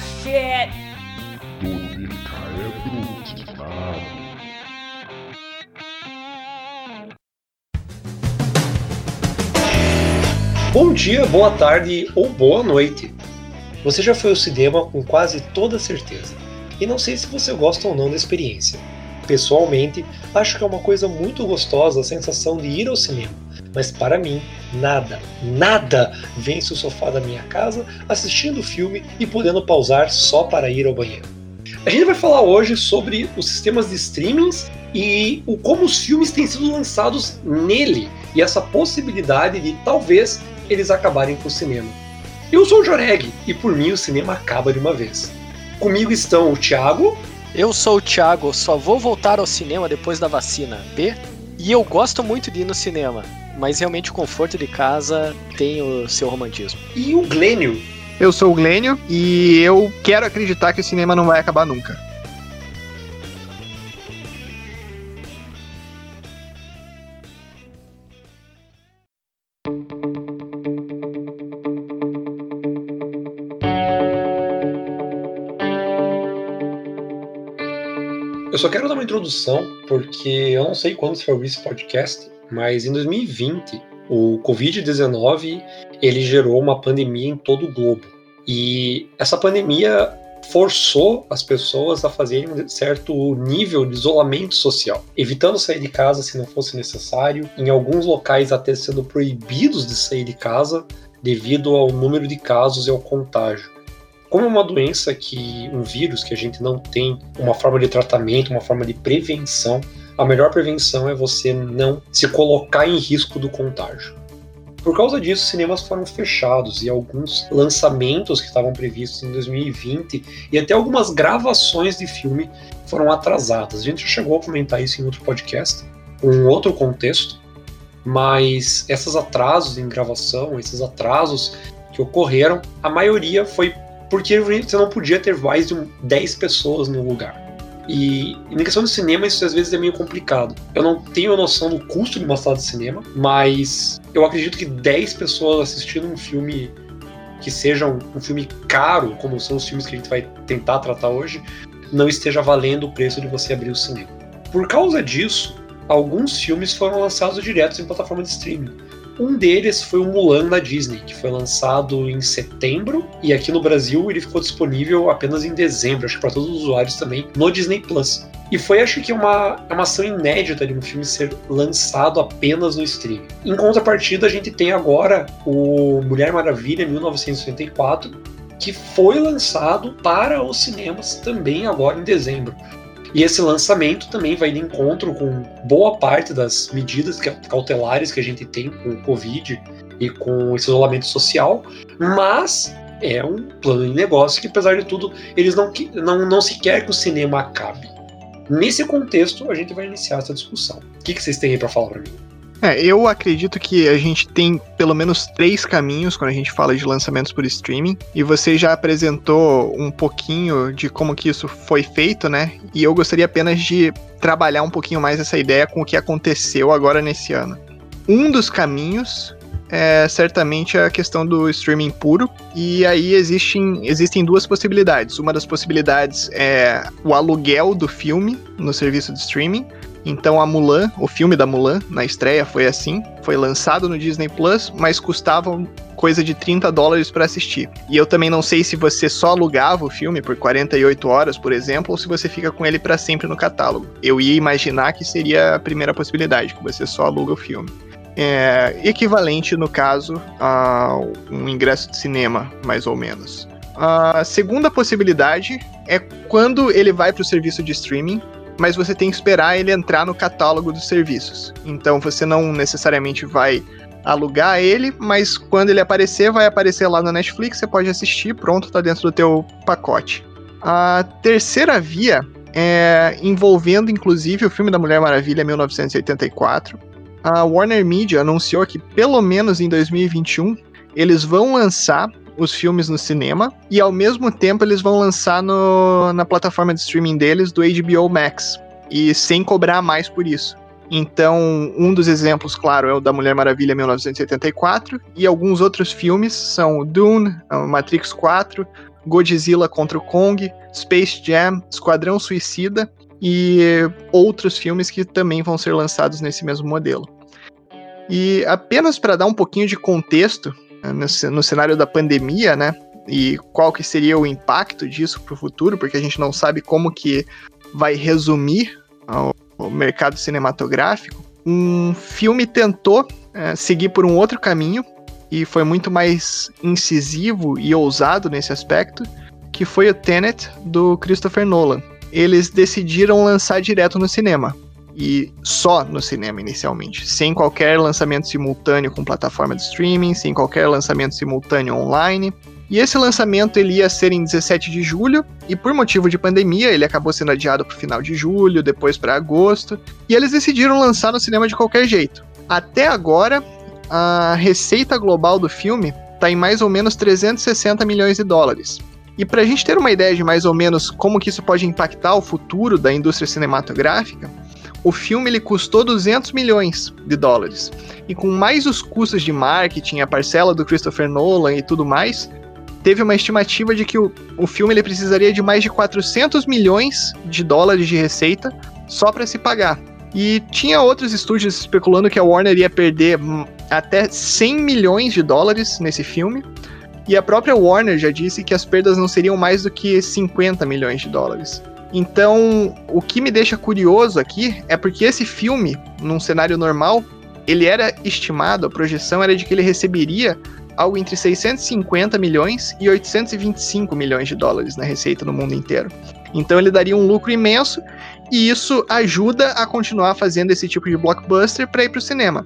Shit! Bom dia, boa tarde ou boa noite. Você já foi ao cinema com quase toda certeza. E não sei se você gosta ou não da experiência. Pessoalmente, acho que é uma coisa muito gostosa a sensação de ir ao cinema. Mas para mim, nada, nada vence o sofá da minha casa assistindo o filme e podendo pausar só para ir ao banheiro. A gente vai falar hoje sobre os sistemas de streamings e o como os filmes têm sido lançados nele e essa possibilidade de talvez eles acabarem com o cinema. Eu sou o Joreg e por mim o cinema acaba de uma vez. Comigo estão o Thiago. Eu sou o Thiago, só vou voltar ao cinema depois da vacina B. E eu gosto muito de ir no cinema, mas realmente o conforto de casa tem o seu romantismo. E o Glênio. Eu sou o Glênio e eu quero acreditar que o cinema não vai acabar nunca. Eu só quero dar uma introdução, porque eu não sei quando você vai ouvir esse podcast, mas em 2020, o Covid-19 ele gerou uma pandemia em todo o globo. E essa pandemia forçou as pessoas a fazerem um certo nível de isolamento social, evitando sair de casa se não fosse necessário, em alguns locais até sendo proibidos de sair de casa devido ao número de casos e ao contágio. Como é uma doença que um vírus que a gente não tem uma forma de tratamento, uma forma de prevenção, a melhor prevenção é você não se colocar em risco do contágio. Por causa disso, cinemas foram fechados e alguns lançamentos que estavam previstos em 2020 e até algumas gravações de filme foram atrasadas. A gente chegou a comentar isso em outro podcast, um outro contexto, mas esses atrasos em gravação, esses atrasos que ocorreram, a maioria foi porque você não podia ter mais de 10 pessoas no lugar. E em questão de cinema, isso às vezes é meio complicado. Eu não tenho noção do custo de uma sala de cinema, mas eu acredito que 10 pessoas assistindo um filme que seja um, um filme caro, como são os filmes que a gente vai tentar tratar hoje, não esteja valendo o preço de você abrir o cinema. Por causa disso, alguns filmes foram lançados direto em plataforma de streaming. Um deles foi o Mulan da Disney, que foi lançado em setembro e aqui no Brasil ele ficou disponível apenas em dezembro, acho que para todos os usuários também, no Disney Plus. E foi, acho que, uma, é uma ação inédita de um filme ser lançado apenas no streaming. Em contrapartida, a gente tem agora o Mulher Maravilha 1984, que foi lançado para os cinemas também agora em dezembro. E esse lançamento também vai de encontro com boa parte das medidas cautelares que a gente tem com o Covid e com esse isolamento social, mas é um plano de negócio que, apesar de tudo, eles não, não, não se quer que o cinema acabe. Nesse contexto, a gente vai iniciar essa discussão. O que, que vocês têm aí para falar para mim? É, eu acredito que a gente tem pelo menos três caminhos quando a gente fala de lançamentos por streaming, e você já apresentou um pouquinho de como que isso foi feito, né? E eu gostaria apenas de trabalhar um pouquinho mais essa ideia com o que aconteceu agora nesse ano. Um dos caminhos é certamente a questão do streaming puro, e aí existem, existem duas possibilidades. Uma das possibilidades é o aluguel do filme no serviço de streaming, então a Mulan, o filme da Mulan, na estreia foi assim, foi lançado no Disney Plus, mas custava coisa de 30 dólares para assistir. E eu também não sei se você só alugava o filme por 48 horas, por exemplo, ou se você fica com ele para sempre no catálogo. Eu ia imaginar que seria a primeira possibilidade, que você só aluga o filme. É, equivalente, no caso, a um ingresso de cinema, mais ou menos. A segunda possibilidade é quando ele vai para o serviço de streaming, mas você tem que esperar ele entrar no catálogo dos serviços. Então você não necessariamente vai alugar ele, mas quando ele aparecer, vai aparecer lá na Netflix, você pode assistir, pronto, tá dentro do teu pacote. A terceira via é envolvendo inclusive o filme da Mulher Maravilha 1984. A Warner Media anunciou que pelo menos em 2021 eles vão lançar os filmes no cinema e ao mesmo tempo eles vão lançar no, na plataforma de streaming deles do HBO Max e sem cobrar mais por isso. Então, um dos exemplos, claro, é o da Mulher Maravilha 1984 e alguns outros filmes são Dune, Matrix 4, Godzilla contra o Kong, Space Jam, Esquadrão Suicida e outros filmes que também vão ser lançados nesse mesmo modelo. E apenas para dar um pouquinho de contexto no, cenário da pandemia, né? E qual que seria o impacto disso para o futuro, porque a gente não sabe como que vai resumir o mercado cinematográfico. Um filme tentou é, seguir por um outro caminho e foi muito mais incisivo e ousado nesse aspecto, que foi o Tenet do Christopher Nolan. Eles decidiram lançar direto no cinema e só no cinema inicialmente, sem qualquer lançamento simultâneo com plataforma de streaming, sem qualquer lançamento simultâneo online. E esse lançamento ele ia ser em 17 de julho, e por motivo de pandemia, ele acabou sendo adiado para o final de julho, depois para agosto, e eles decidiram lançar no cinema de qualquer jeito. Até agora, a receita global do filme está em mais ou menos 360 milhões de dólares. E para a gente ter uma ideia de mais ou menos como que isso pode impactar o futuro da indústria cinematográfica, o filme ele custou 200 milhões de dólares. E com mais os custos de marketing, a parcela do Christopher Nolan e tudo mais, teve uma estimativa de que o, o filme ele precisaria de mais de 400 milhões de dólares de receita só para se pagar. E tinha outros estúdios especulando que a Warner ia perder até 100 milhões de dólares nesse filme. E a própria Warner já disse que as perdas não seriam mais do que 50 milhões de dólares. Então, o que me deixa curioso aqui é porque esse filme, num cenário normal, ele era estimado, a projeção era de que ele receberia algo entre 650 milhões e 825 milhões de dólares na receita no mundo inteiro. Então ele daria um lucro imenso e isso ajuda a continuar fazendo esse tipo de blockbuster para ir para o cinema.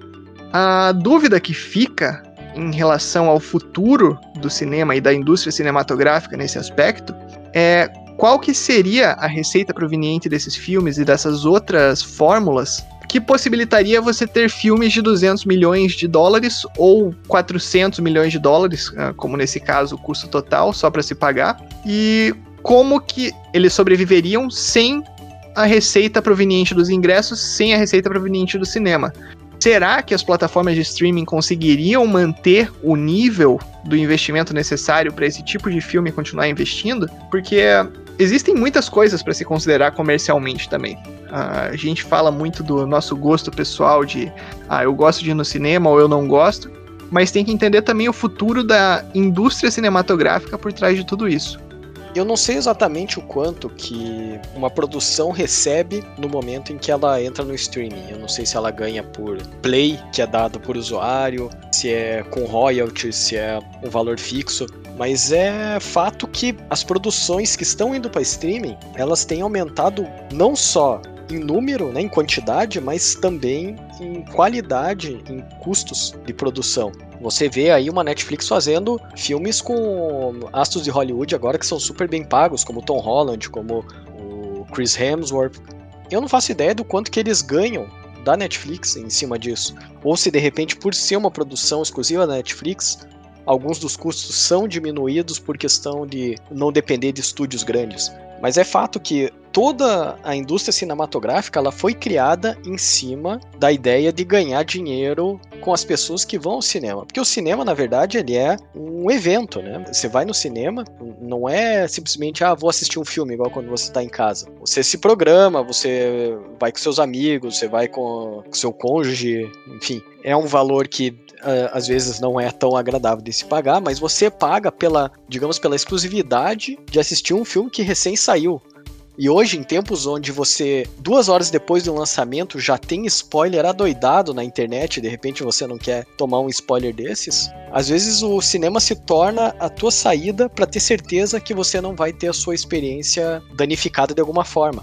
A dúvida que fica em relação ao futuro do cinema e da indústria cinematográfica nesse aspecto é qual que seria a receita proveniente desses filmes e dessas outras fórmulas que possibilitaria você ter filmes de 200 milhões de dólares ou 400 milhões de dólares, ah, como nesse caso o custo total só para se pagar, e como que eles sobreviveriam sem a receita proveniente dos ingressos, sem a receita proveniente do cinema. Será que as plataformas de streaming conseguiriam manter o nível do investimento necessário para esse tipo de filme continuar investindo? Porque existem muitas coisas para se considerar comercialmente também. Uh, a gente fala muito do nosso gosto pessoal de ah, eu gosto de ir no cinema ou eu não gosto, mas tem que entender também o futuro da indústria cinematográfica por trás de tudo isso. Eu não sei exatamente o quanto que uma produção recebe no momento em que ela entra no streaming. Eu não sei se ela ganha por play, que é dado por usuário, se é com royalties, se é um valor fixo. Mas é fato que as produções que estão indo para streaming, elas têm aumentado não só em número, né, em quantidade, mas também em qualidade, em custos de produção. Você vê aí uma Netflix fazendo filmes com astros de Hollywood agora que são super bem pagos, como Tom Holland, como o Chris Hemsworth. Eu não faço ideia do quanto que eles ganham da Netflix em cima disso. Ou se de repente, por ser uma produção exclusiva da Netflix, alguns dos custos são diminuídos por questão de não depender de estúdios grandes. Mas é fato que toda a indústria cinematográfica ela foi criada em cima da ideia de ganhar dinheiro com as pessoas que vão ao cinema. Porque o cinema, na verdade, ele é um evento, né? Você vai no cinema, não é simplesmente, ah, vou assistir um filme, igual quando você está em casa. Você se programa, você vai com seus amigos, você vai com seu cônjuge, enfim. É um valor que uh, às vezes não é tão agradável de se pagar, mas você paga pela, digamos, pela exclusividade de assistir um filme que recém saiu. E hoje, em tempos onde você, duas horas depois do lançamento, já tem spoiler adoidado na internet, de repente você não quer tomar um spoiler desses, às vezes o cinema se torna a tua saída para ter certeza que você não vai ter a sua experiência danificada de alguma forma.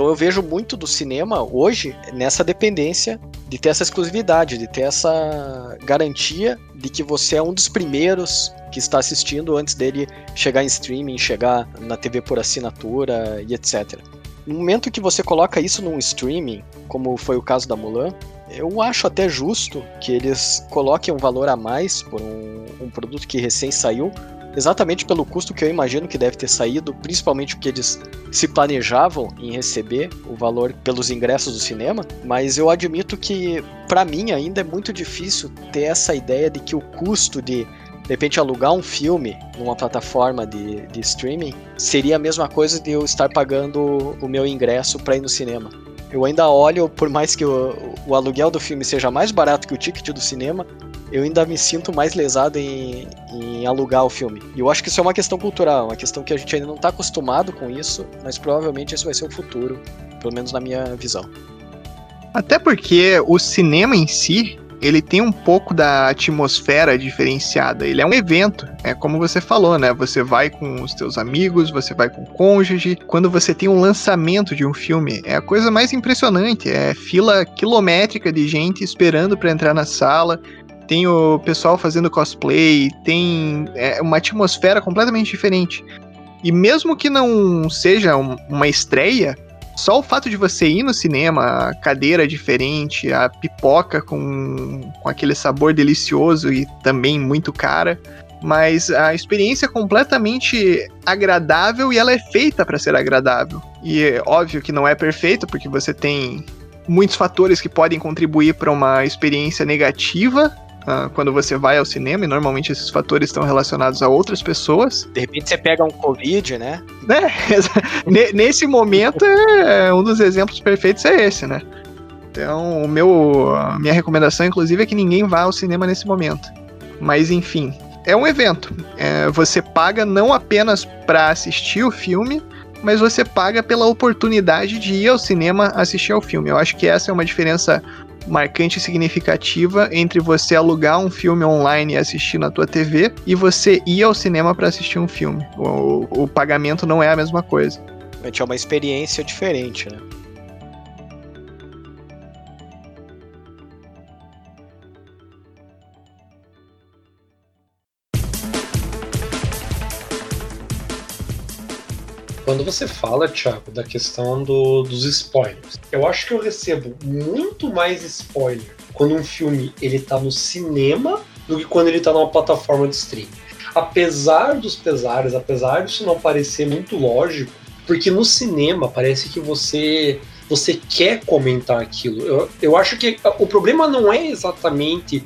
Então eu vejo muito do cinema hoje nessa dependência de ter essa exclusividade, de ter essa garantia de que você é um dos primeiros que está assistindo antes dele chegar em streaming, chegar na TV por assinatura e etc. No momento que você coloca isso num streaming, como foi o caso da Mulan, eu acho até justo que eles coloquem um valor a mais por um, um produto que recém saiu, exatamente pelo custo que eu imagino que deve ter saído, principalmente porque eles se planejavam em receber o valor pelos ingressos do cinema, mas eu admito que para mim ainda é muito difícil ter essa ideia de que o custo de de repente alugar um filme numa plataforma de, de streaming seria a mesma coisa de eu estar pagando o meu ingresso para ir no cinema. Eu ainda olho, por mais que o, o aluguel do filme seja mais barato que o ticket do cinema, eu ainda me sinto mais lesado em, em, alugar o filme. E eu acho que isso é uma questão cultural, uma questão que a gente ainda não está acostumado com isso, mas provavelmente esse vai ser o futuro, pelo menos na minha visão. Até porque o cinema em si, ele tem um pouco da atmosfera diferenciada. Ele é um evento, é como você falou, né? Você vai com os teus amigos, você vai com o cônjuge. Quando você tem um lançamento de um filme, é a coisa mais impressionante. É fila quilométrica de gente esperando para entrar na sala. Tem o pessoal fazendo cosplay, tem é, uma atmosfera completamente diferente. E mesmo que não seja uma estreia, só o fato de você ir no cinema, a cadeira diferente, a pipoca com, com aquele sabor delicioso e também muito cara, mas a experiência é completamente agradável e ela é feita para ser agradável. E é óbvio que não é perfeito, porque você tem muitos fatores que podem contribuir para uma experiência negativa, Uh, quando você vai ao cinema, e normalmente esses fatores estão relacionados a outras pessoas. De repente você pega um Covid, né? né? Nesse momento, é, um dos exemplos perfeitos é esse, né? Então, o meu, a minha recomendação, inclusive, é que ninguém vá ao cinema nesse momento. Mas, enfim, é um evento. É, você paga não apenas para assistir o filme, mas você paga pela oportunidade de ir ao cinema assistir ao filme. Eu acho que essa é uma diferença marcante e significativa entre você alugar um filme online e assistir na tua TV e você ir ao cinema para assistir um filme. O, o pagamento não é a mesma coisa. É uma experiência diferente, né? Quando você fala, Thiago, da questão do, dos spoilers, eu acho que eu recebo muito mais spoiler quando um filme ele tá no cinema do que quando ele tá numa plataforma de streaming. Apesar dos pesares, apesar disso não parecer muito lógico, porque no cinema parece que você você quer comentar aquilo. Eu, eu acho que o problema não é exatamente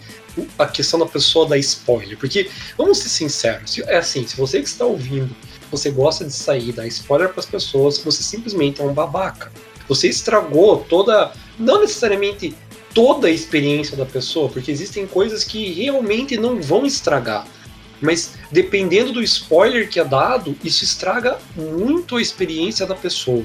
a questão da pessoa dar spoiler, porque vamos ser sinceros, é assim, se você que está ouvindo você gosta de sair, dar spoiler para as pessoas, você simplesmente é um babaca. Você estragou toda, não necessariamente toda a experiência da pessoa, porque existem coisas que realmente não vão estragar. Mas dependendo do spoiler que é dado, isso estraga muito a experiência da pessoa.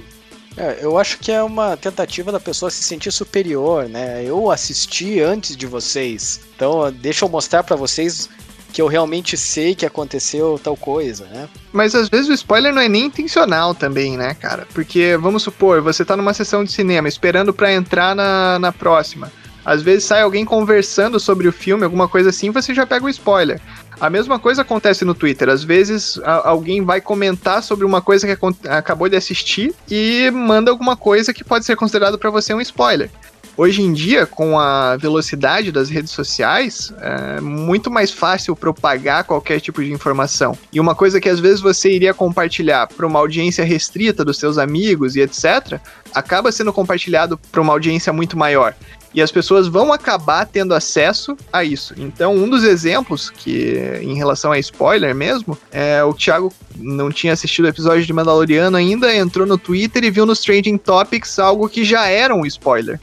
É, eu acho que é uma tentativa da pessoa se sentir superior, né? Eu assisti antes de vocês, então deixa eu mostrar para vocês que eu realmente sei que aconteceu tal coisa, né? Mas às vezes o spoiler não é nem intencional também, né, cara? Porque, vamos supor, você tá numa sessão de cinema esperando para entrar na, na próxima. Às vezes sai alguém conversando sobre o filme, alguma coisa assim, você já pega o spoiler. A mesma coisa acontece no Twitter. Às vezes a, alguém vai comentar sobre uma coisa que acabou de assistir e manda alguma coisa que pode ser considerado para você um spoiler. Hoje em dia, com a velocidade das redes sociais, é muito mais fácil propagar qualquer tipo de informação. E uma coisa que às vezes você iria compartilhar para uma audiência restrita dos seus amigos e etc., acaba sendo compartilhado para uma audiência muito maior. E as pessoas vão acabar tendo acesso a isso. Então, um dos exemplos que, em relação a spoiler mesmo, é o Thiago não tinha assistido o episódio de Mandaloriano ainda, entrou no Twitter e viu nos Trending Topics algo que já era um spoiler.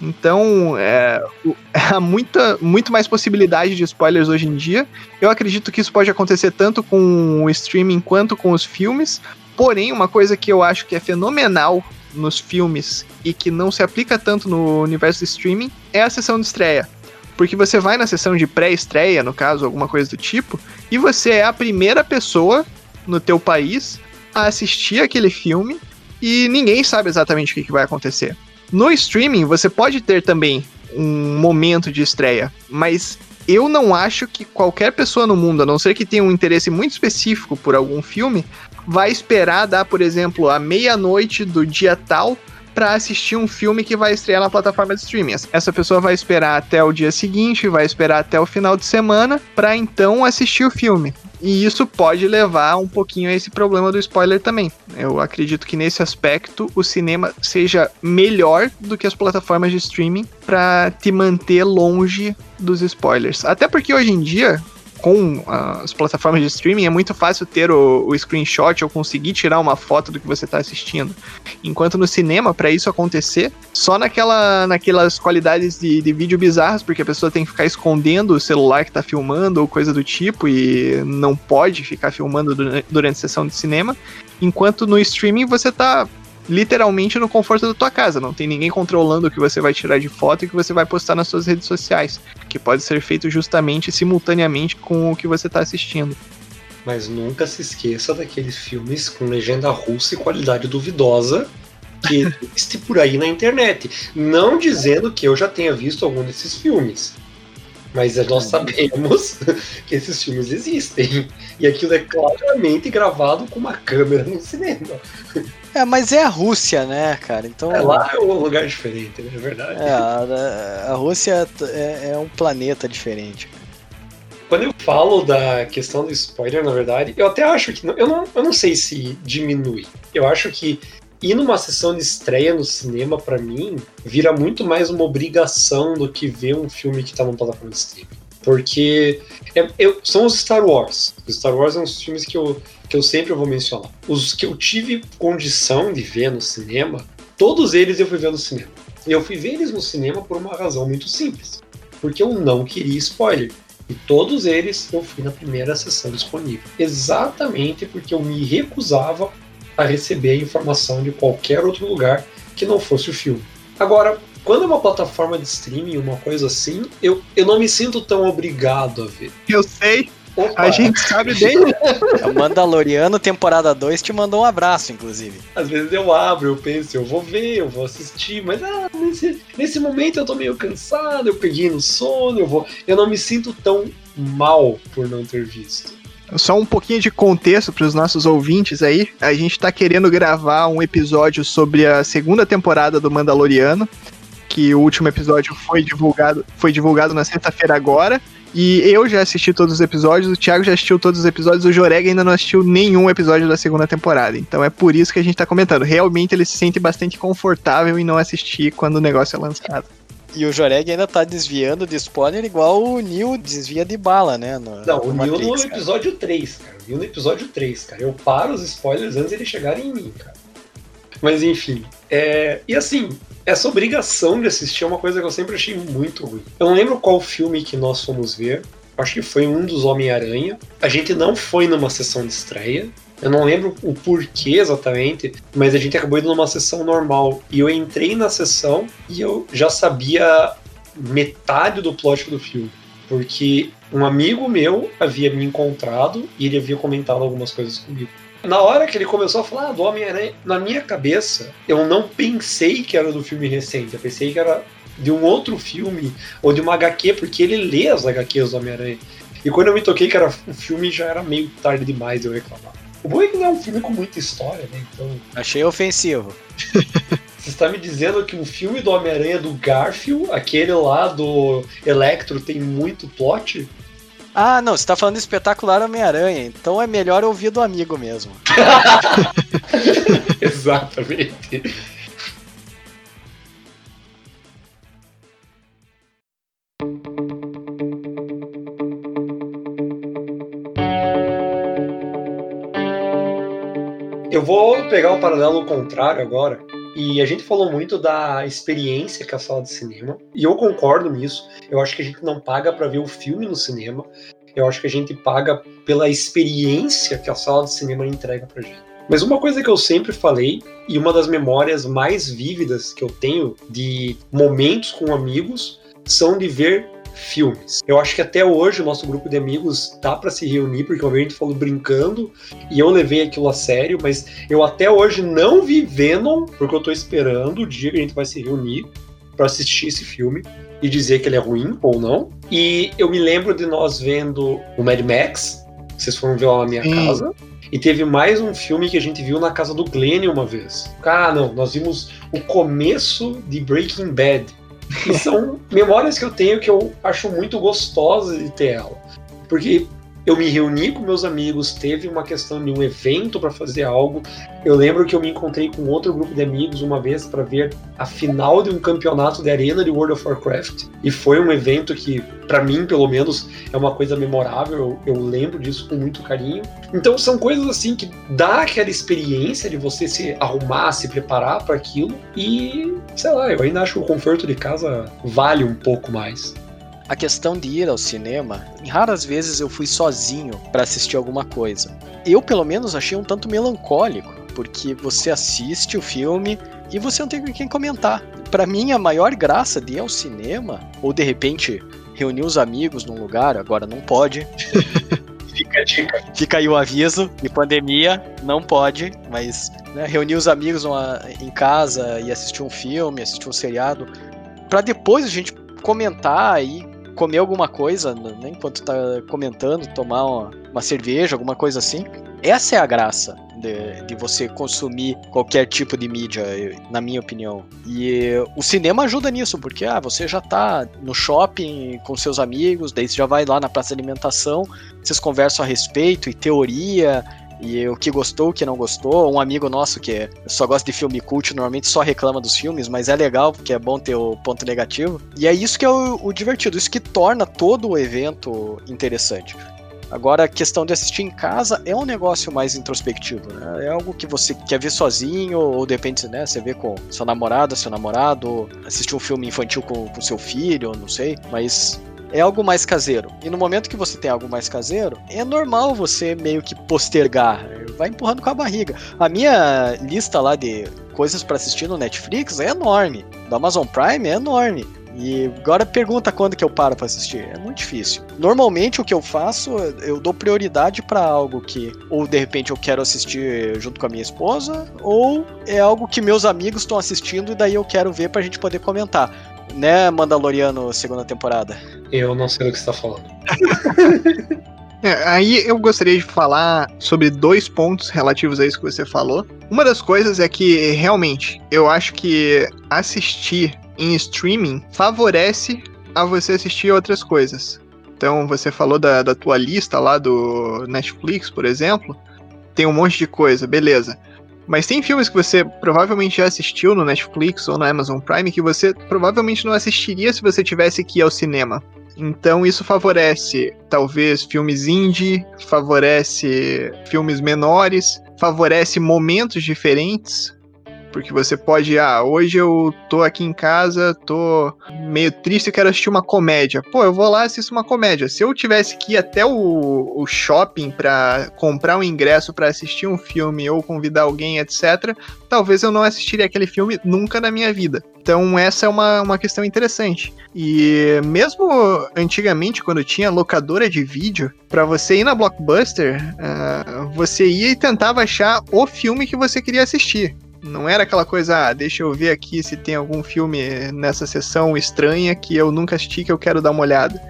Então, é, há muita, muito mais possibilidade de spoilers hoje em dia. Eu acredito que isso pode acontecer tanto com o streaming quanto com os filmes. Porém, uma coisa que eu acho que é fenomenal nos filmes e que não se aplica tanto no universo do streaming é a sessão de estreia. Porque você vai na sessão de pré-estreia, no caso, alguma coisa do tipo, e você é a primeira pessoa no teu país a assistir aquele filme e ninguém sabe exatamente o que, que vai acontecer. No streaming, você pode ter também um momento de estreia, mas eu não acho que qualquer pessoa no mundo, a não ser que tenha um interesse muito específico por algum filme, vai esperar dar, por exemplo, a meia-noite do dia tal para assistir um filme que vai estrear na plataforma de streaming. Essa pessoa vai esperar até o dia seguinte, vai esperar até o final de semana para então assistir o filme. E isso pode levar um pouquinho a esse problema do spoiler também. Eu acredito que nesse aspecto o cinema seja melhor do que as plataformas de streaming para te manter longe dos spoilers. Até porque hoje em dia com as plataformas de streaming é muito fácil ter o, o screenshot ou conseguir tirar uma foto do que você está assistindo. Enquanto no cinema, para isso acontecer, só naquela, naquelas qualidades de, de vídeo bizarras, porque a pessoa tem que ficar escondendo o celular que está filmando ou coisa do tipo e não pode ficar filmando durante a sessão de cinema. Enquanto no streaming você está literalmente no conforto da tua casa. Não tem ninguém controlando o que você vai tirar de foto e o que você vai postar nas suas redes sociais. Que pode ser feito justamente simultaneamente com o que você está assistindo. Mas nunca se esqueça daqueles filmes com legenda russa e qualidade duvidosa que existe por aí na internet. Não dizendo que eu já tenha visto algum desses filmes. Mas nós sabemos que esses filmes existem. E aquilo é claramente gravado com uma câmera no cinema. É, mas é a Rússia, né, cara? Então. É, lá é um lugar diferente, né? é verdade. É, a, a Rússia é, é um planeta diferente. Quando eu falo da questão do spoiler, na verdade, eu até acho que. Eu não, eu não sei se diminui. Eu acho que ir numa sessão de estreia no cinema, para mim, vira muito mais uma obrigação do que ver um filme que tá numa plataforma de streaming. Porque é, eu, são os Star Wars. Os Star Wars são os filmes que eu, que eu sempre vou mencionar. Os que eu tive condição de ver no cinema, todos eles eu fui ver no cinema. E eu fui ver eles no cinema por uma razão muito simples. Porque eu não queria spoiler. E todos eles eu fui na primeira sessão disponível. Exatamente porque eu me recusava a receber a informação de qualquer outro lugar que não fosse o filme. Agora, quando é uma plataforma de streaming, uma coisa assim, eu, eu não me sinto tão obrigado a ver. Eu sei. Opa. A gente sabe bem. o Mandaloriano, temporada 2, te mandou um abraço, inclusive. Às vezes eu abro, eu penso, eu vou ver, eu vou assistir, mas ah, nesse, nesse momento eu tô meio cansado, eu peguei no sono, eu vou. Eu não me sinto tão mal por não ter visto. Só um pouquinho de contexto para os nossos ouvintes aí. A gente está querendo gravar um episódio sobre a segunda temporada do Mandaloriano, que o último episódio foi divulgado, foi divulgado na sexta-feira agora. E eu já assisti todos os episódios, o Thiago já assistiu todos os episódios, o Joreg ainda não assistiu nenhum episódio da segunda temporada. Então é por isso que a gente está comentando. Realmente ele se sente bastante confortável em não assistir quando o negócio é lançado. E o Joreg ainda tá desviando de spoiler igual o Neil desvia de bala, né? No, não, o Neil no episódio cara. 3, cara. O Neil no episódio 3, cara. Eu paro os spoilers antes de eles chegarem em mim, cara. Mas enfim. É... E assim, essa obrigação de assistir é uma coisa que eu sempre achei muito ruim. Eu não lembro qual filme que nós fomos ver. Acho que foi um dos Homem-Aranha. A gente não foi numa sessão de estreia. Eu não lembro o porquê exatamente, mas a gente acabou indo numa sessão normal. E eu entrei na sessão e eu já sabia metade do plot do filme. Porque um amigo meu havia me encontrado e ele havia comentado algumas coisas comigo. Na hora que ele começou a falar ah, do Homem-Aranha, na minha cabeça, eu não pensei que era do filme recente, eu pensei que era de um outro filme ou de uma HQ, porque ele lê as HQs do Homem-Aranha. E quando eu me toquei que era um filme, já era meio tarde demais eu reclamar. O bom é que não é um filme com muita história, né? Então. Achei ofensivo. Você está me dizendo que o filme do Homem-Aranha do Garfield, aquele lá do Electro, tem muito plot? Ah, não, você está falando espetacular Homem-Aranha, então é melhor ouvir do amigo mesmo. Exatamente. Eu vou pegar um paralelo contrário agora. E a gente falou muito da experiência que é a sala de cinema, e eu concordo nisso. Eu acho que a gente não paga para ver o filme no cinema. Eu acho que a gente paga pela experiência que a sala de cinema entrega pra gente. Mas uma coisa que eu sempre falei, e uma das memórias mais vívidas que eu tenho de momentos com amigos, são de ver filmes. Eu acho que até hoje o nosso grupo de amigos dá para se reunir, porque uma vez a gente falou brincando e eu levei aquilo a sério, mas eu até hoje não vi Venom, porque eu tô esperando o dia que a gente vai se reunir para assistir esse filme e dizer que ele é ruim ou não. E eu me lembro de nós vendo o Mad Max, vocês foram ver lá na minha casa. E teve mais um filme que a gente viu na casa do Glenn uma vez. Ah, não, nós vimos o começo de Breaking Bad. E são memórias que eu tenho que eu acho muito gostosas de ter ela. Porque eu me reuni com meus amigos, teve uma questão de um evento para fazer algo. Eu lembro que eu me encontrei com outro grupo de amigos uma vez para ver a final de um campeonato de arena de World of Warcraft e foi um evento que, para mim, pelo menos, é uma coisa memorável. Eu, eu lembro disso com muito carinho. Então são coisas assim que dá aquela experiência de você se arrumar, se preparar para aquilo e, sei lá, eu ainda acho o conforto de casa vale um pouco mais. A questão de ir ao cinema, em raras vezes eu fui sozinho para assistir alguma coisa. Eu, pelo menos, achei um tanto melancólico, porque você assiste o filme e você não tem com quem comentar. Para mim, a maior graça de ir ao cinema, ou de repente reunir os amigos num lugar, agora não pode. Fica a dica. Fica aí o aviso, de pandemia, não pode, mas né, reunir os amigos numa, em casa e assistir um filme, assistir um seriado, para depois a gente comentar e comer alguma coisa, né, enquanto tá comentando, tomar uma, uma, cerveja, alguma coisa assim. Essa é a graça de, de, você consumir qualquer tipo de mídia, na minha opinião. E o cinema ajuda nisso, porque ah, você já tá no shopping com seus amigos, daí você já vai lá na praça de alimentação, vocês conversam a respeito e teoria e o que gostou, o que não gostou. Um amigo nosso que só gosta de filme cult, normalmente só reclama dos filmes, mas é legal porque é bom ter o ponto negativo. E é isso que é o, o divertido, isso que torna todo o evento interessante. Agora, a questão de assistir em casa é um negócio mais introspectivo, né? É algo que você quer ver sozinho, ou de repente, né, você vê com sua namorada, seu namorado, assistir um filme infantil com, com seu filho, não sei, mas é algo mais caseiro. E no momento que você tem algo mais caseiro, é normal você meio que postergar, vai empurrando com a barriga. A minha lista lá de coisas para assistir no Netflix é enorme, da Amazon Prime é enorme. E agora pergunta quando que eu paro para assistir. É muito difícil. Normalmente o que eu faço, eu dou prioridade para algo que ou de repente eu quero assistir junto com a minha esposa, ou é algo que meus amigos estão assistindo e daí eu quero ver pra gente poder comentar. Né, Mandaloriano segunda temporada? Eu não sei do que você tá falando. É, aí eu gostaria de falar sobre dois pontos relativos a isso que você falou. Uma das coisas é que realmente eu acho que assistir em streaming favorece a você assistir outras coisas. Então você falou da, da tua lista lá do Netflix, por exemplo. Tem um monte de coisa, beleza. Mas tem filmes que você provavelmente já assistiu no Netflix ou no Amazon Prime que você provavelmente não assistiria se você tivesse que ir ao cinema. Então isso favorece talvez filmes indie, favorece filmes menores, favorece momentos diferentes porque você pode, ah, hoje eu tô aqui em casa, tô meio triste quero assistir uma comédia. Pô, eu vou lá e assisto uma comédia. Se eu tivesse que ir até o, o shopping para comprar um ingresso para assistir um filme ou convidar alguém, etc., talvez eu não assistiria aquele filme nunca na minha vida. Então, essa é uma, uma questão interessante. E mesmo antigamente, quando tinha locadora de vídeo, para você ir na Blockbuster, uh, você ia e tentava achar o filme que você queria assistir. Não era aquela coisa, ah, deixa eu ver aqui se tem algum filme nessa sessão estranha que eu nunca assisti que eu quero dar uma olhada.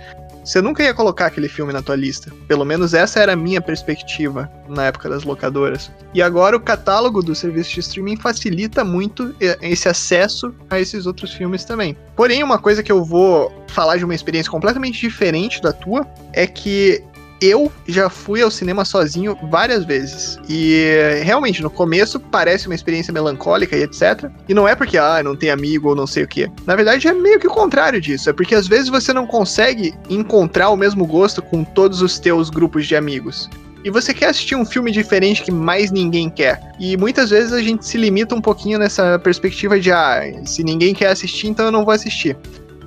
Você nunca ia colocar aquele filme na tua lista. Pelo menos essa era a minha perspectiva na época das locadoras. E agora o catálogo do serviço de streaming facilita muito esse acesso a esses outros filmes também. Porém, uma coisa que eu vou falar de uma experiência completamente diferente da tua é que eu já fui ao cinema sozinho várias vezes. E realmente, no começo parece uma experiência melancólica e etc. E não é porque, ah, não tem amigo ou não sei o que. Na verdade, é meio que o contrário disso. É porque às vezes você não consegue encontrar o mesmo gosto com todos os teus grupos de amigos e você quer assistir um filme diferente que mais ninguém quer. E muitas vezes a gente se limita um pouquinho nessa perspectiva de, ah, se ninguém quer assistir, então eu não vou assistir.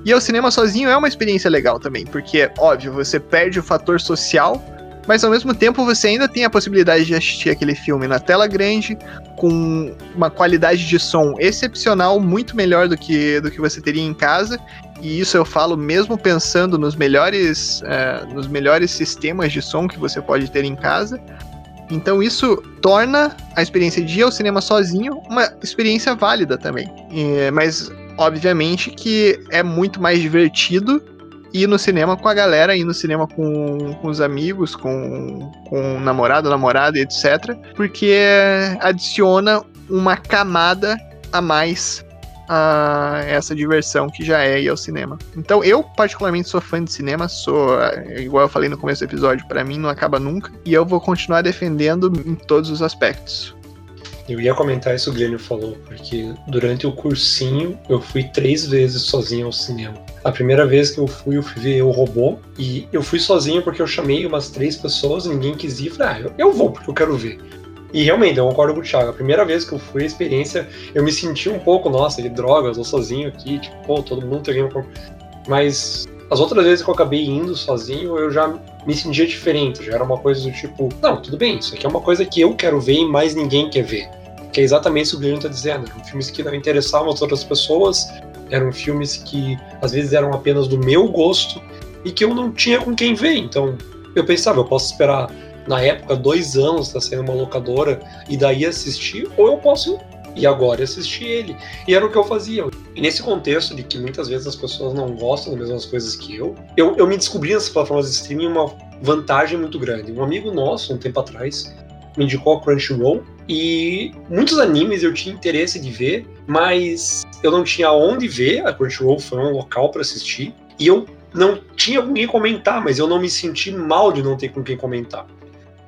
E o cinema sozinho é uma experiência legal também, porque, óbvio, você perde o fator social, mas ao mesmo tempo você ainda tem a possibilidade de assistir aquele filme na tela grande, com uma qualidade de som excepcional, muito melhor do que, do que você teria em casa. E isso eu falo mesmo pensando nos melhores, é, nos melhores sistemas de som que você pode ter em casa. Então isso torna a experiência de ir ao cinema sozinho uma experiência válida também. É, mas obviamente que é muito mais divertido ir no cinema com a galera, ir no cinema com, com os amigos, com, com o namorado, namorada, etc. Porque adiciona uma camada a mais a essa diversão que já é ir ao cinema. Então, eu particularmente sou fã de cinema, sou, igual eu falei no começo do episódio, para mim não acaba nunca, e eu vou continuar defendendo em todos os aspectos. Eu ia comentar isso que o Glênio falou, porque durante o cursinho eu fui três vezes sozinho ao cinema. A primeira vez que eu fui, eu fui ver o robô, e eu fui sozinho porque eu chamei umas três pessoas, ninguém quis ir, falei, ah, eu vou porque eu quero ver. E realmente, eu concordo com o Thiago. A primeira vez que eu fui, a experiência, eu me senti um pouco, nossa, de drogas, eu sozinho aqui, tipo, pô, todo mundo tem uma. Mas as outras vezes que eu acabei indo sozinho, eu já me sentia diferente. Já era uma coisa do tipo, não, tudo bem, isso aqui é uma coisa que eu quero ver e mais ninguém quer ver. Que é exatamente isso que o Guilherme está dizendo. Eram filmes que não interessavam as outras pessoas, eram filmes que às vezes eram apenas do meu gosto e que eu não tinha com quem ver. Então eu pensava, eu posso esperar na época, dois anos tá saindo uma locadora e daí assistir, ou eu posso ir agora assistir ele. E era o que eu fazia. E nesse contexto de que muitas vezes as pessoas não gostam das mesmas coisas que eu, eu, eu me descobri nessas plataformas de streaming uma vantagem muito grande. Um amigo nosso, um tempo atrás, me indicou a Crunchyroll e muitos animes eu tinha interesse de ver, mas eu não tinha onde ver. A Crunchyroll foi um local para assistir e eu não tinha com quem comentar, mas eu não me senti mal de não ter com quem comentar.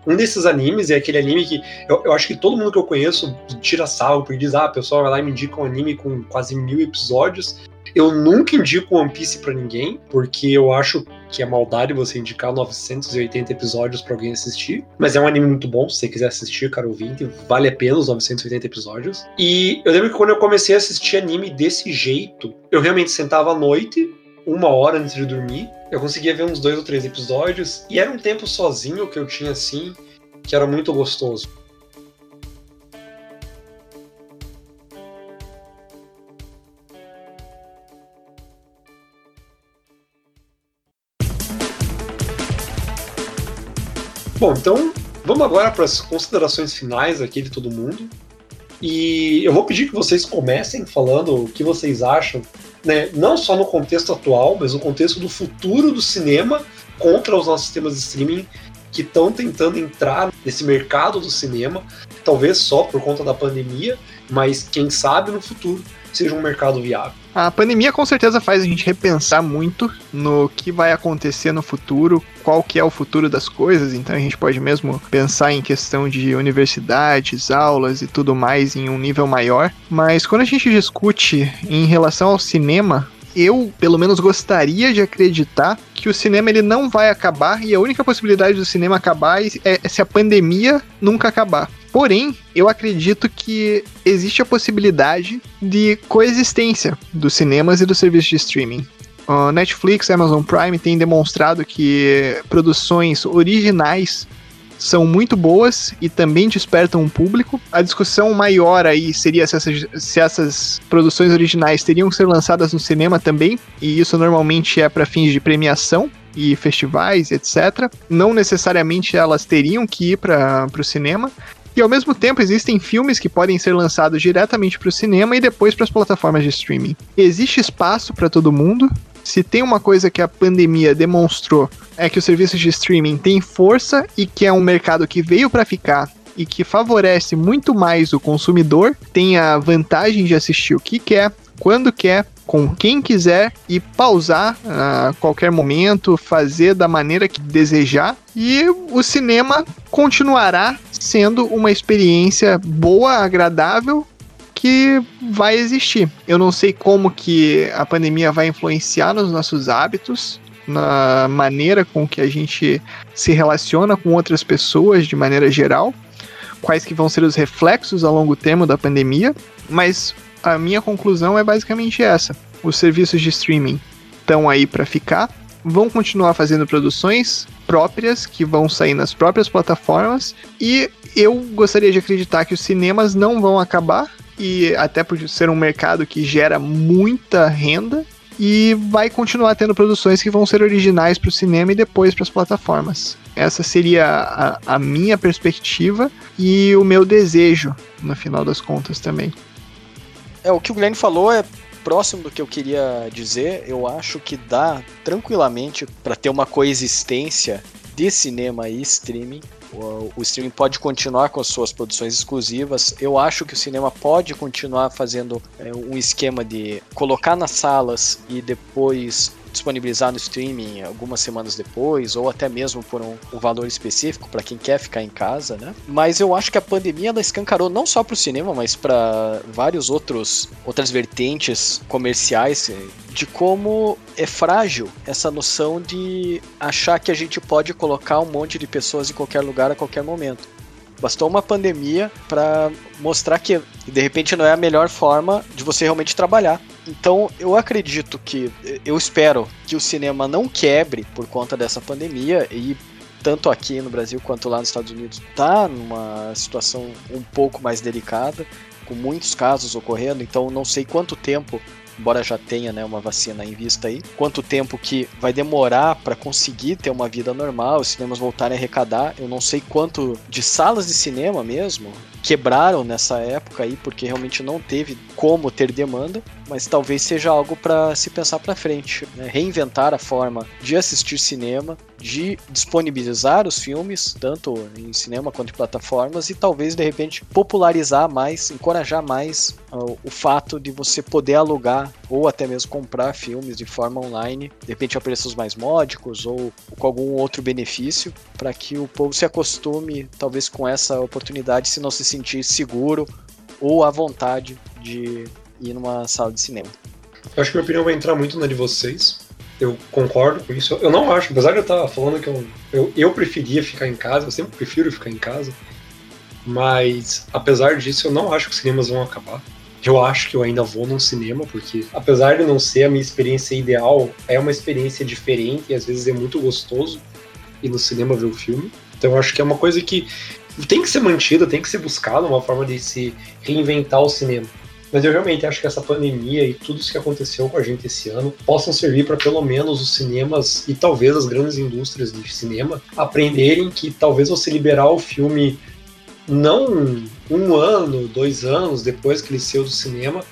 Um desses animes é aquele anime que eu, eu acho que todo mundo que eu conheço tira salvo, porque diz, ah, pessoal vai lá e me indica um anime com quase mil episódios. Eu nunca indico One Piece para ninguém, porque eu acho que é maldade você indicar 980 episódios para alguém assistir. Mas é um anime muito bom, se você quiser assistir, cara ouvinte, vale a pena os 980 episódios. E eu lembro que quando eu comecei a assistir anime desse jeito, eu realmente sentava à noite, uma hora antes de dormir. Eu conseguia ver uns dois ou três episódios e era um tempo sozinho que eu tinha assim, que era muito gostoso. Bom, então vamos agora para as considerações finais aqui de todo mundo. E eu vou pedir que vocês comecem falando o que vocês acham né, não só no contexto atual, mas no contexto do futuro do cinema contra os nossos sistemas de streaming que estão tentando entrar nesse mercado do cinema, talvez só por conta da pandemia, mas quem sabe no futuro seja um mercado viável. A pandemia com certeza faz a gente repensar muito no que vai acontecer no futuro, qual que é o futuro das coisas, então a gente pode mesmo pensar em questão de universidades, aulas e tudo mais em um nível maior, mas quando a gente discute em relação ao cinema, eu, pelo menos, gostaria de acreditar que o cinema ele não vai acabar e a única possibilidade do cinema acabar é, é se a pandemia nunca acabar. Porém, eu acredito que existe a possibilidade de coexistência dos cinemas e dos serviços de streaming. Uh, Netflix, Amazon Prime têm demonstrado que produções originais são muito boas e também despertam um público. A discussão maior aí seria se essas, se essas produções originais teriam que ser lançadas no cinema também, e isso normalmente é para fins de premiação e festivais, etc. Não necessariamente elas teriam que ir para o cinema. E ao mesmo tempo existem filmes que podem ser lançados diretamente para o cinema e depois para as plataformas de streaming. Existe espaço para todo mundo. Se tem uma coisa que a pandemia demonstrou é que os serviços de streaming têm força e que é um mercado que veio para ficar e que favorece muito mais o consumidor, tem a vantagem de assistir o que quer, quando quer, com quem quiser e pausar a qualquer momento, fazer da maneira que desejar e o cinema continuará sendo uma experiência boa, agradável que vai existir. Eu não sei como que a pandemia vai influenciar nos nossos hábitos, na maneira com que a gente se relaciona com outras pessoas de maneira geral, quais que vão ser os reflexos a longo termo da pandemia, mas a minha conclusão é basicamente essa. Os serviços de streaming estão aí para ficar, vão continuar fazendo produções próprias que vão sair nas próprias plataformas e eu gostaria de acreditar que os cinemas não vão acabar e até por ser um mercado que gera muita renda e vai continuar tendo produções que vão ser originais para o cinema e depois para as plataformas. Essa seria a, a minha perspectiva e o meu desejo, no final das contas também. É, o que o Glenn falou é próximo do que eu queria dizer. Eu acho que dá tranquilamente para ter uma coexistência de cinema e streaming. O, streaming pode continuar com as suas produções exclusivas. Eu acho que o cinema pode continuar fazendo é, um esquema de colocar nas salas e depois disponibilizar no streaming algumas semanas depois, ou até mesmo por um, um valor específico para quem quer ficar em casa, né? Mas eu acho que a pandemia ela escancarou não só para o cinema, mas para vários outros outras vertentes comerciais de como é frágil essa noção de achar que a gente pode colocar um monte de pessoas em qualquer lugar a qualquer momento. Bastou uma pandemia para mostrar que de repente não é a melhor forma de você realmente trabalhar. Então, eu acredito que, eu espero que o cinema não quebre por conta dessa pandemia e tanto aqui no Brasil quanto lá nos Estados Unidos está numa situação um pouco mais delicada, com muitos casos ocorrendo, então não sei quanto tempo embora já tenha né, uma vacina em vista aí, quanto tempo que vai demorar para conseguir ter uma vida normal, os cinemas voltarem a arrecadar, eu não sei quanto de salas de cinema mesmo quebraram nessa época aí, porque realmente não teve como ter demanda, mas talvez seja algo para se pensar para frente, né? reinventar a forma de assistir cinema, de disponibilizar os filmes, tanto em cinema quanto em plataformas, e talvez de repente popularizar mais, encorajar mais uh, o fato de você poder alugar ou até mesmo comprar filmes de forma online, de repente a preços mais módicos ou com algum outro benefício, para que o povo se acostume talvez com essa oportunidade se não se sentir seguro ou à vontade de ir numa sala de cinema. Eu acho que minha opinião vai entrar muito na de vocês. Eu concordo com isso. Eu não acho, apesar de eu estar falando que eu, eu, eu preferia ficar em casa, eu sempre prefiro ficar em casa. Mas, apesar disso, eu não acho que os cinemas vão acabar. Eu acho que eu ainda vou num cinema, porque apesar de não ser a minha experiência ideal, é uma experiência diferente e às vezes é muito gostoso ir no cinema ver o filme. Então eu acho que é uma coisa que tem que ser mantida, tem que ser buscada uma forma de se reinventar o cinema. Mas eu realmente acho que essa pandemia e tudo isso que aconteceu com a gente esse ano possam servir para pelo menos os cinemas e talvez as grandes indústrias de cinema aprenderem que talvez você liberar o filme não um ano, dois anos depois que ele saiu do cinema,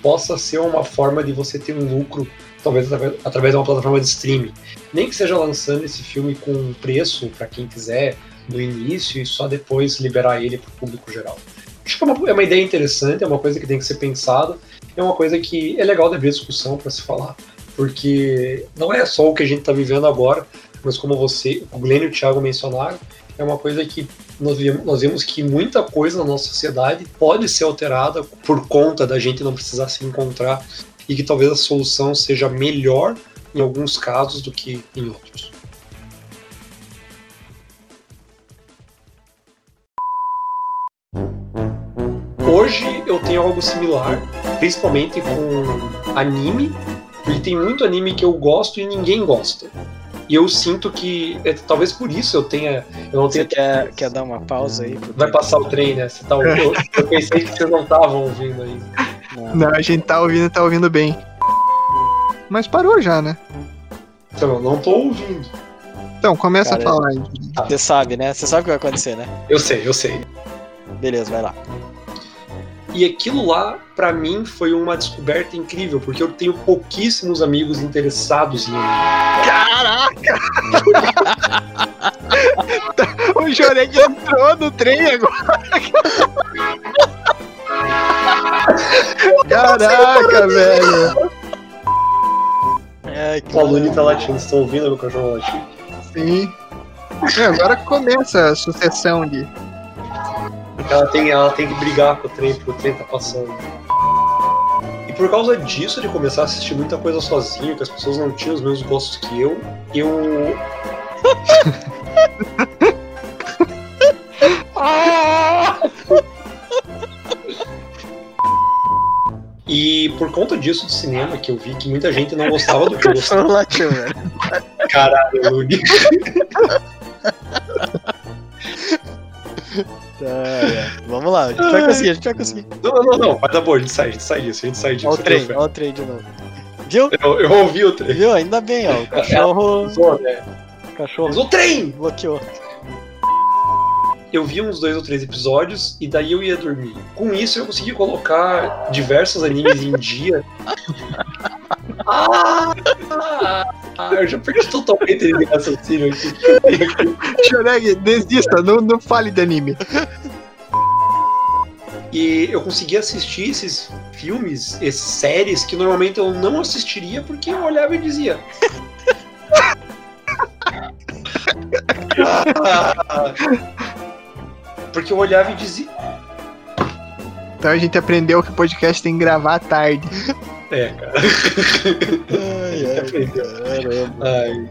possa ser uma forma de você ter um lucro, talvez através de uma plataforma de streaming. Nem que seja lançando esse filme com um preço para quem quiser no início e só depois liberar ele para o público geral. Acho que é uma, é uma, ideia interessante, é uma coisa que tem que ser pensada, é uma coisa que é legal de abrir discussão para se falar, porque não é só o que a gente está vivendo agora, mas como você, o Glenn e o Thiago mencionaram, é uma coisa que nós nós vimos que muita coisa na nossa sociedade pode ser alterada por conta da gente não precisar se encontrar e que talvez a solução seja melhor em alguns casos do que em outros. Eu tenho algo similar, principalmente com anime, porque tem muito anime que eu gosto e ninguém gosta. E eu sinto que, é, talvez por isso eu tenha. Eu não Você tenha... quer, quer dar uma pausa aí? Vai passar o trem, né? Você tá, eu, eu pensei que vocês não estavam ouvindo aí. Não. não, a gente tá ouvindo, tá ouvindo bem. Mas parou já, né? Então, não tô ouvindo. Então, começa Cara, a falar aí. Você sabe, né? Você sabe o que vai acontecer, né? Eu sei, eu sei. Beleza, vai lá. E aquilo lá, para mim, foi uma descoberta incrível, porque eu tenho pouquíssimos amigos interessados em Caraca! o Joreg entrou no trem agora. Caraca, velho. É, que o aluno tá latindo, estão ouvindo meu cachorro latindo? Sim. É, agora começa a sucessão de ela tem, ela tem que brigar com o trem, porque o trem tá passando. E por causa disso, de começar a assistir muita coisa sozinho, que as pessoas não tinham os mesmos gostos que eu, eu. E por conta disso do cinema, que eu vi que muita gente não gostava do que eu gostava. Caralho, Lug. Tá, é. Vamos lá, a gente vai conseguir, a gente vai conseguir. Não, não, não, vai dar boa, a gente sai, a gente sai disso, a gente sai disso. Olha o trem, olha o trem de novo. Viu? Eu, eu ouvi o trem. Viu? Ainda bem, ó. O cachorro. Usou, né? Cachorro. Usou o trem! Bloqueou. Eu vi uns dois ou três episódios e daí eu ia dormir. Com isso eu consegui colocar diversos animes em dia. Ah, ah, eu já perdi totalmente esse raciocínio aqui. Choreg, desista, não, não fale de anime. E eu consegui assistir esses filmes, essas séries que normalmente eu não assistiria porque eu olhava e dizia. Ah, porque eu olhava e dizia. Então a gente aprendeu que o podcast tem que gravar à tarde. É, cara. Ai, Aprendeu. caramba. Ai.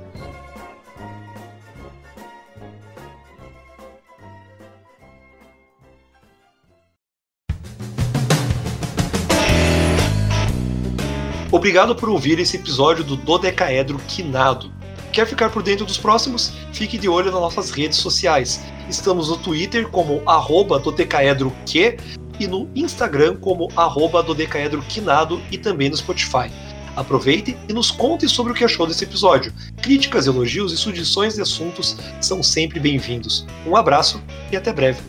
Obrigado por ouvir esse episódio do Dodecaedro Quinado. Quer ficar por dentro dos próximos? Fique de olho nas nossas redes sociais. Estamos no Twitter como arroba dodecaedroq e no Instagram como arroba e também no Spotify. Aproveite e nos conte sobre o que achou desse episódio. Críticas, elogios e sugestões de assuntos são sempre bem-vindos. Um abraço e até breve.